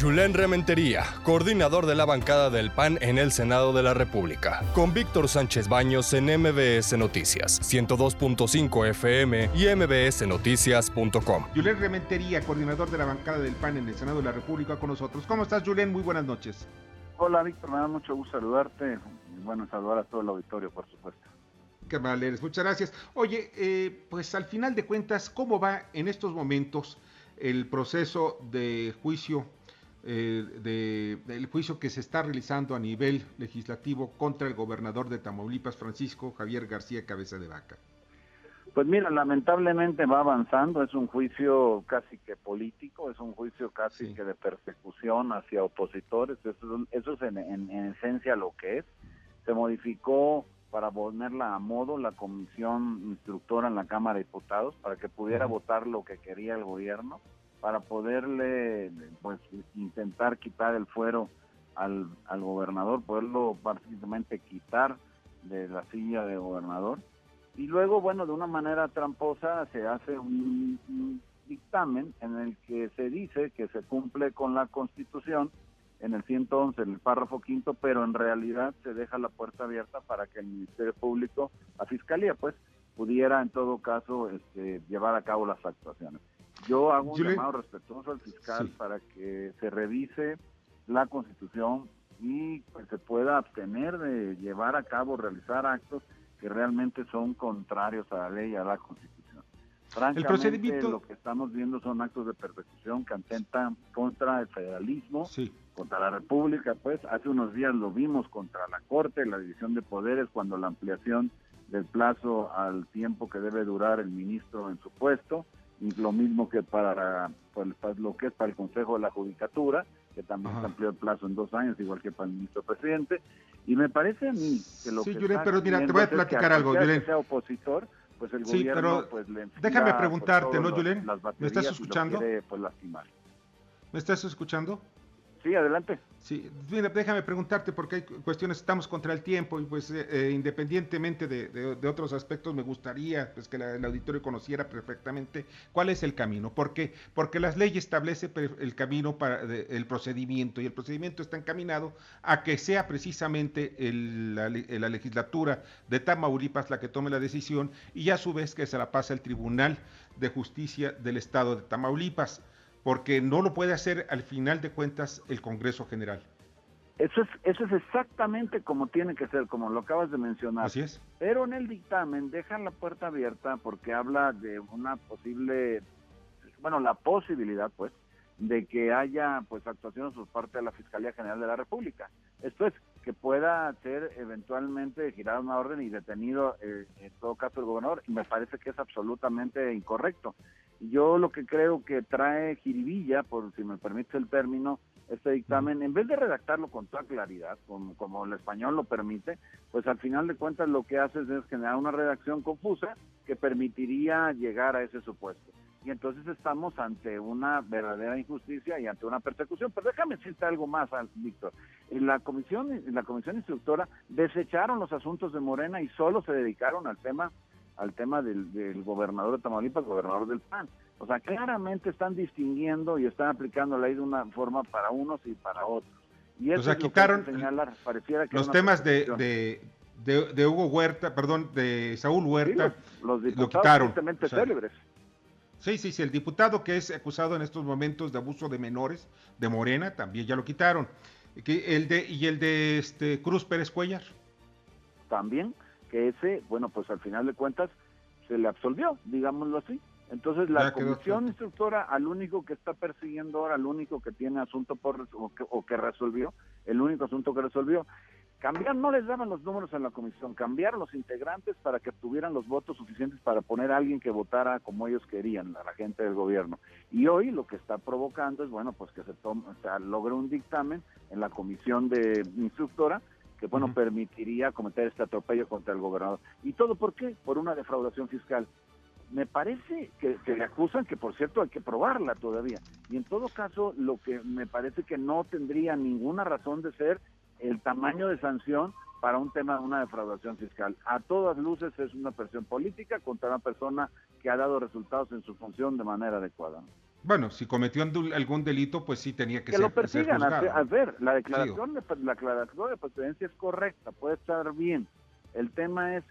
Julen Rementería, coordinador de la bancada del PAN en el Senado de la República, con Víctor Sánchez Baños en MBS Noticias, 102.5 FM y mbsnoticias.com. Julen Rementería, coordinador de la bancada del PAN en el Senado de la República, con nosotros. ¿Cómo estás, Julen? Muy buenas noches. Hola, Víctor, me da mucho gusto saludarte y bueno, saludar a todo el auditorio, por supuesto. Qué mal eres, muchas gracias. Oye, eh, pues al final de cuentas, ¿cómo va en estos momentos el proceso de juicio eh, de, del juicio que se está realizando a nivel legislativo contra el gobernador de Tamaulipas, Francisco Javier García Cabeza de Vaca? Pues mira, lamentablemente va avanzando, es un juicio casi que político, es un juicio casi que de persecución hacia opositores, eso, eso es en, en, esencia lo que es. Se modificó para ponerla a modo la comisión instructora en la Cámara de Diputados para que pudiera votar lo que quería el gobierno para poderle pues intentar quitar el fuero al, al gobernador, poderlo prácticamente quitar de la silla de gobernador. Y luego, bueno, de una manera tramposa se hace un, dictamen en el que se dice que se cumple con la Constitución en el 111, en el párrafo quinto, pero en realidad se deja la puerta abierta para que el Ministerio Público, la Fiscalía, pues, pudiera en todo caso este, llevar a cabo las actuaciones. Yo hago un llamado respetuoso al fiscal para que se revise la constitución y pues, se pueda abstener de llevar a cabo, realizar actos que realmente son contrarios a la ley y a la constitución. Francamente, lo que estamos viendo son actos de persecución que atentan contra el federalismo, contra la república, pues hace unos días lo vimos contra la corte, la división de poderes, cuando la ampliación del plazo al tiempo que debe durar el ministro en su puesto, lo mismo que para, lo que es para el Consejo de la Judicatura, que también se amplió el plazo en dos años, igual que para el ministro presidente. Y me parece a mí que lo sí, que Julen, pero mira, te voy a platicar algo, Julen. sea opositor, pues el sí, gobierno pero pues, déjame preguntarte, ¿no, Julen? ¿Me estás escuchando? Quiere, pues, lastimar. ¿Me estás escuchando? Sí, adelante. Sí, mira, déjame preguntarte porque hay cuestiones, estamos contra el tiempo y pues eh, eh, independientemente de, otros aspectos me gustaría pues que el auditorio conociera perfectamente cuál es el camino. ¿Por qué? Porque las leyes establece el camino para el procedimiento y el procedimiento está encaminado a que sea precisamente la, la, legislatura de Tamaulipas la que tome la decisión y a su vez que se la pase al Tribunal de Justicia del Estado de Tamaulipas porque no lo puede hacer al final de cuentas el Congreso General. Eso es, eso es exactamente como tiene que ser, como lo acabas de mencionar. Así es. Pero en el dictamen dejan la puerta abierta porque habla de una posible, bueno, la posibilidad, pues, de que haya, pues, actuaciones por parte de la Fiscalía General de la República. Esto es, que pueda ser eventualmente girada una orden y detenido, eh, en todo caso, el gobernador. Y me parece que es absolutamente incorrecto. Yo lo que creo que trae jiribilla, por si me permite el término, este dictamen, en vez de redactarlo con toda claridad, como, como el español lo permite, pues al final de cuentas lo que hace es generar una redacción confusa que permitiría llegar a ese supuesto. Y entonces estamos ante una verdadera injusticia y ante una persecución. Pero déjame decirte algo más, Víctor. En la comisión, en la comisión instructora desecharon los asuntos de Morena y solo se dedicaron al tema al tema del, gobernador de Tamaulipas, gobernador del PAN. O sea, claramente están distinguiendo y están aplicando la ley de una forma para unos y para otros. Y eso o sea, quitaron los temas de, de, Hugo Huerta, perdón, de Saúl Huerta, los, lo quitaron. célebres. Sí, sí, sí, el diputado que es acusado en estos momentos de abuso de menores de Morena también ya lo quitaron. El de, y el de este Cruz Pérez Cuellar. También que ese, bueno, pues al final de cuentas se le absolvió, digámoslo así. Entonces la comisión instructora al único que está persiguiendo ahora, al único que tiene asunto por o que, resolvió, el único asunto que resolvió, cambiar, no les daban los números en la comisión, cambiar los integrantes para que tuvieran los votos suficientes para poner a alguien que votara como ellos querían, a la gente del gobierno. Y hoy lo que está provocando es, bueno, pues que se tome, o sea, logre un dictamen en la comisión de instructora que bueno, permitiría cometer este atropello contra el gobernador. ¿Y todo por qué? Por una defraudación fiscal. Me parece que, le acusan, que por cierto hay que probarla todavía. Y en todo caso, lo que me parece que no tendría ninguna razón de ser el tamaño de sanción para un tema de una defraudación fiscal. A todas luces es una presión política contra una persona que ha dado resultados en su función de manera adecuada. Bueno, si cometió algún delito, pues sí tenía que, que ser lo persigan. a, ver, la declaración, de, la declaración de procedencia es correcta, puede estar bien. El tema es,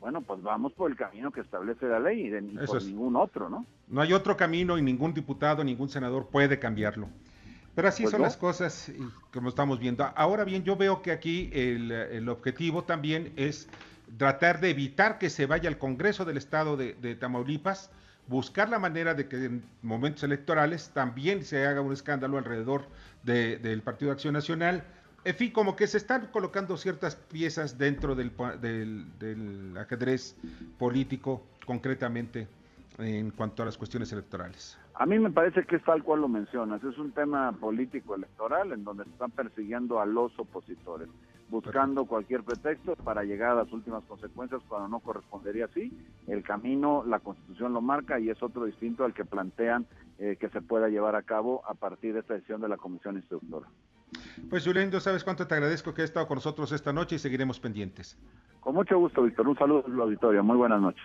bueno, pues vamos por el camino que establece la ley y ni por ningún otro, ¿no? No hay otro camino y ningún diputado, ningún senador puede cambiarlo. Pero así pues son las cosas, como estamos viendo. Ahora bien, yo veo que aquí el, objetivo también es tratar de evitar que se vaya al Congreso del Estado de, Tamaulipas, buscar la manera de que en momentos electorales también se haga un escándalo alrededor del Partido de Acción Nacional. En fin, como que se están colocando ciertas piezas dentro del, del ajedrez político, concretamente en cuanto a las cuestiones electorales. A mí me parece que es tal cual lo mencionas, es un tema político electoral en donde se están persiguiendo a los opositores, buscando cualquier pretexto para llegar a las últimas consecuencias cuando no correspondería así. El camino, la constitución lo marca y es otro distinto al que plantean eh, que se pueda llevar a cabo a partir de esta decisión de la comisión instructora. Pues Julián, sabes cuánto te agradezco que hayas estado con nosotros esta noche y seguiremos pendientes. Con mucho gusto, Víctor. Un saludo al auditorio. Muy buenas noches.